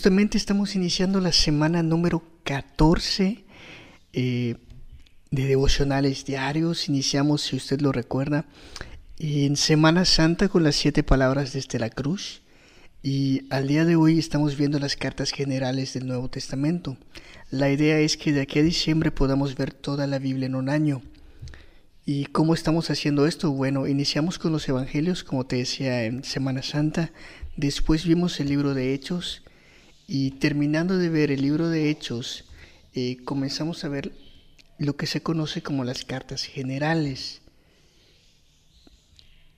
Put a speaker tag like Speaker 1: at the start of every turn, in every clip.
Speaker 1: justamente estamos iniciando la semana número 14 eh, de devocionales diarios. Iniciamos, si usted lo recuerda, en Semana Santa con las siete palabras desde la cruz. Y al día de hoy estamos viendo las cartas generales del Nuevo Testamento. La idea es que de aquí a diciembre podamos ver toda la Biblia en un año. ¿Y cómo estamos haciendo esto? Bueno, iniciamos con los Evangelios, como te decía, en Semana Santa. Después vimos el libro de Hechos. Y terminando de ver el libro de Hechos, eh, comenzamos a ver lo que se conoce como las cartas generales.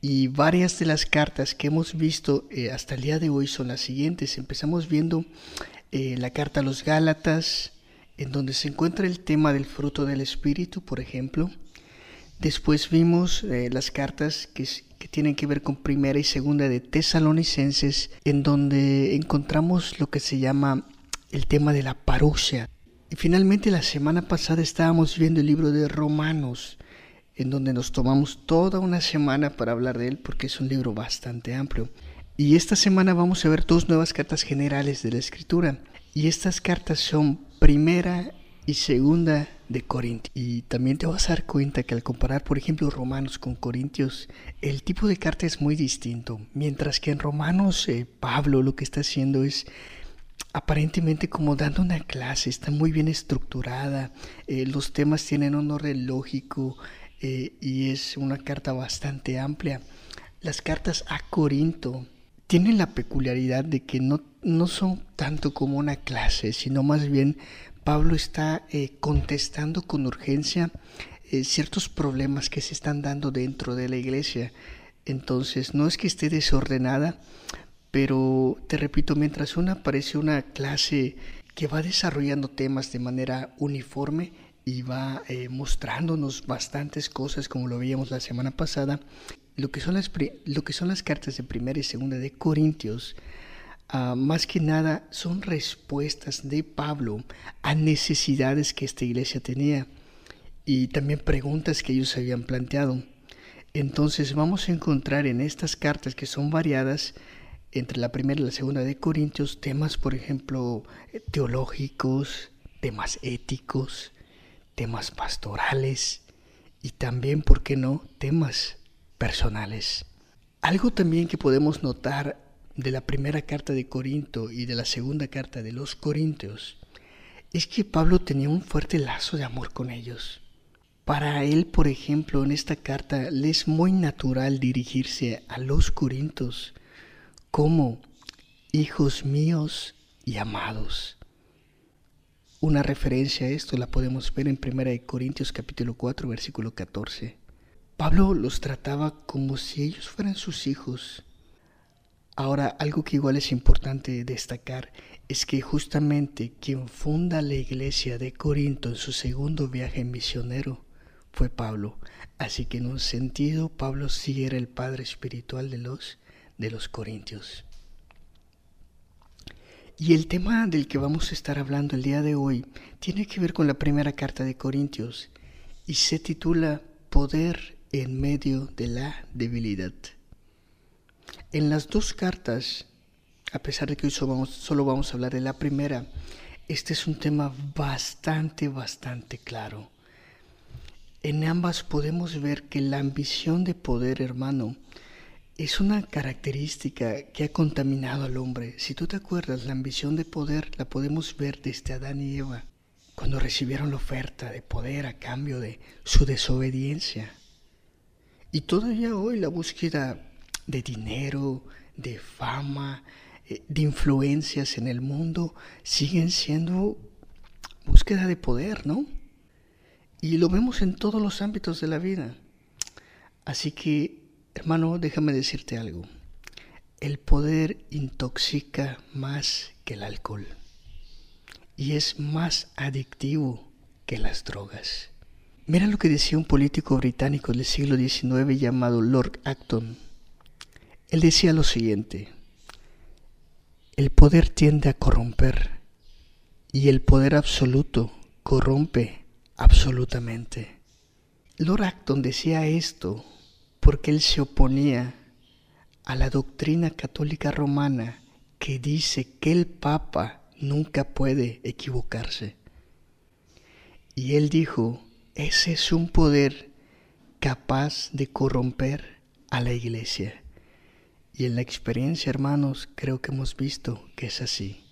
Speaker 1: Y varias de las cartas que hemos visto eh, hasta el día de hoy son las siguientes. Empezamos viendo eh, la carta a los Gálatas, en donde se encuentra el tema del fruto del Espíritu, por ejemplo. Después vimos las cartas que, que, tienen que ver con primera y segunda de Tesalonicenses, en donde encontramos lo que se llama el tema de la parusia. Y finalmente la semana pasada estábamos viendo el libro de Romanos, en donde nos tomamos toda una semana para hablar de él porque es un libro bastante amplio. Y esta semana vamos a ver dos nuevas cartas generales de la escritura. Y estas cartas son primera y segunda de Corintios. Y también te vas a dar cuenta que al comparar, por ejemplo, Romanos con Corintios, el tipo de carta es muy distinto. Mientras que en Romanos eh, Pablo lo que está haciendo es aparentemente como dando una clase, está muy bien estructurada, eh, los temas tienen un orden lógico, eh, y es una carta bastante amplia. Las cartas a Corinto tienen la peculiaridad de que no, no son tanto como una clase, sino más bien Pablo está eh, contestando con urgencia eh, ciertos problemas que se están dando dentro de la iglesia. Entonces, no es que esté desordenada, pero te repito, mientras una parece una clase que va desarrollando temas de manera uniforme, y va eh, mostrándonos bastantes cosas como lo veíamos la semana pasada. Lo que son las, lo que son las cartas de primera y segunda de Corintios, ah, más que nada son respuestas de Pablo a necesidades que esta iglesia tenía y también preguntas que ellos habían planteado. Entonces vamos a encontrar en estas cartas que son variadas entre la primera y la segunda de Corintios temas, por ejemplo, teológicos, temas éticos, temas pastorales y también, ¿por qué no?, temas personales. Algo también que podemos notar de la primera carta de Corinto y de la segunda carta de los Corintios es que Pablo tenía un fuerte lazo de amor con ellos. Para él, por ejemplo, en esta carta le es muy natural dirigirse a los Corintios como hijos míos y amados. Una referencia a esto la podemos ver en 1 Corintios capítulo 4 versículo 14. Pablo los trataba como si ellos fueran sus hijos. Ahora, algo que igual es importante destacar es que justamente quien funda la iglesia de Corinto en su segundo viaje misionero fue Pablo. Así que en un sentido Pablo sí era el padre espiritual de los de los corintios. Y el tema del que vamos a estar hablando el día de hoy tiene que ver con la primera carta de Corintios y se titula Poder en medio de la debilidad. En las dos cartas, a pesar de que hoy solo vamos, a hablar de la primera, este es un tema bastante, bastante claro. En ambas podemos ver que la ambición de poder, hermano, es una característica que ha contaminado al hombre. Si tú te acuerdas, la ambición de poder la podemos ver desde Adán y Eva, cuando recibieron la oferta de poder a cambio de su desobediencia. Y todavía hoy la búsqueda de dinero, de fama, eh, de influencias en el mundo siguen siendo búsqueda de poder, ¿no? Y lo vemos en todos los ámbitos de la vida. Así que Hermano, déjame decirte algo. El poder intoxica más que el alcohol y es más adictivo que las drogas. Mira lo que decía un político británico del siglo XIX llamado Lord Acton. Él decía lo siguiente, el poder tiende a corromper y el poder absoluto corrompe absolutamente. Lord Acton decía esto porque él se oponía a la doctrina católica romana que dice que el Papa nunca puede equivocarse. Y él dijo, ese es un poder capaz de corromper a la iglesia. Y en la experiencia, hermanos, creo que hemos visto que es así.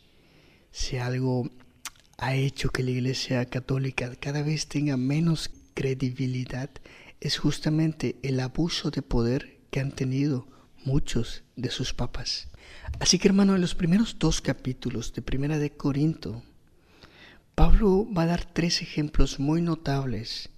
Speaker 1: Si algo ha hecho que la iglesia católica cada vez tenga menos credibilidad, es justamente el abuso de poder que han tenido muchos de sus papas. Así que hermano, en los primeros dos capítulos de Primera de Corinto, Pablo va a dar tres ejemplos muy notables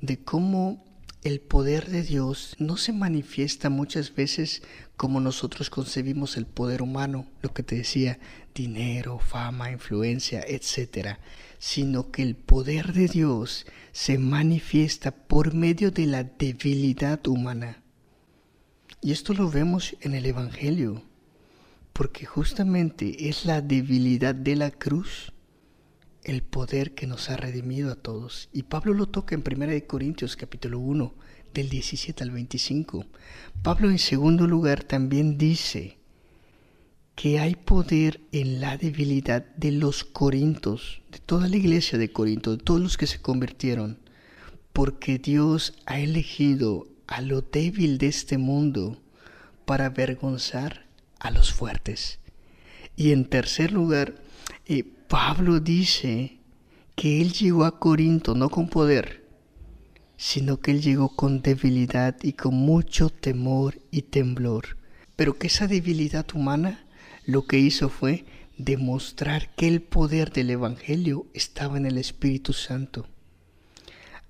Speaker 1: de cómo el poder de Dios no se manifiesta muchas veces como nosotros concebimos el poder humano, lo que te decía, dinero, fama, influencia, etc., sino que el poder de Dios se manifiesta por medio de la debilidad humana. Y esto lo vemos en el Evangelio, porque justamente es la debilidad de la cruz el poder que nos ha redimido a todos. Y Pablo lo toca en 1 Corintios capítulo 1, del 17 al 25. Pablo en segundo lugar también dice que hay poder en la debilidad de los corintos, de toda la iglesia de Corinto, de todos los que se convirtieron, porque Dios ha elegido a lo débil de este mundo para avergonzar a los fuertes. Y en tercer lugar, eh, Pablo dice que él llegó a Corinto no con poder, sino que él llegó con debilidad y con mucho temor y temblor. Pero que esa debilidad humana lo que hizo fue demostrar que el poder del Evangelio estaba en el Espíritu Santo.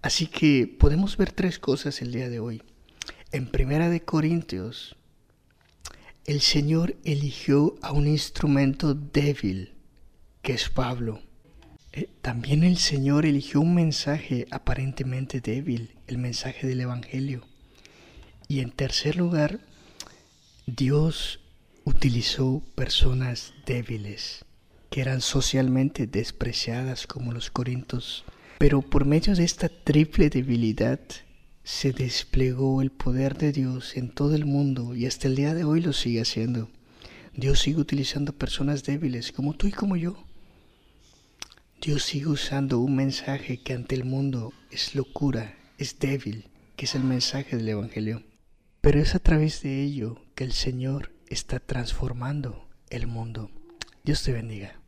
Speaker 1: Así que podemos ver tres cosas el día de hoy. En Primera de Corintios, el Señor eligió a un instrumento débil que es Pablo. Eh, también el Señor eligió un mensaje aparentemente débil, el mensaje del Evangelio. Y en tercer lugar, Dios utilizó personas débiles, que eran socialmente despreciadas como los corintos. Pero por medio de esta triple debilidad se desplegó el poder de Dios en todo el mundo y hasta el día de hoy lo sigue haciendo. Dios sigue utilizando personas débiles como tú y como yo Dios sigue usando un mensaje que ante el mundo es locura, es débil, que es el mensaje del Evangelio. Pero es a través de ello que el Señor está transformando el mundo. Dios te bendiga.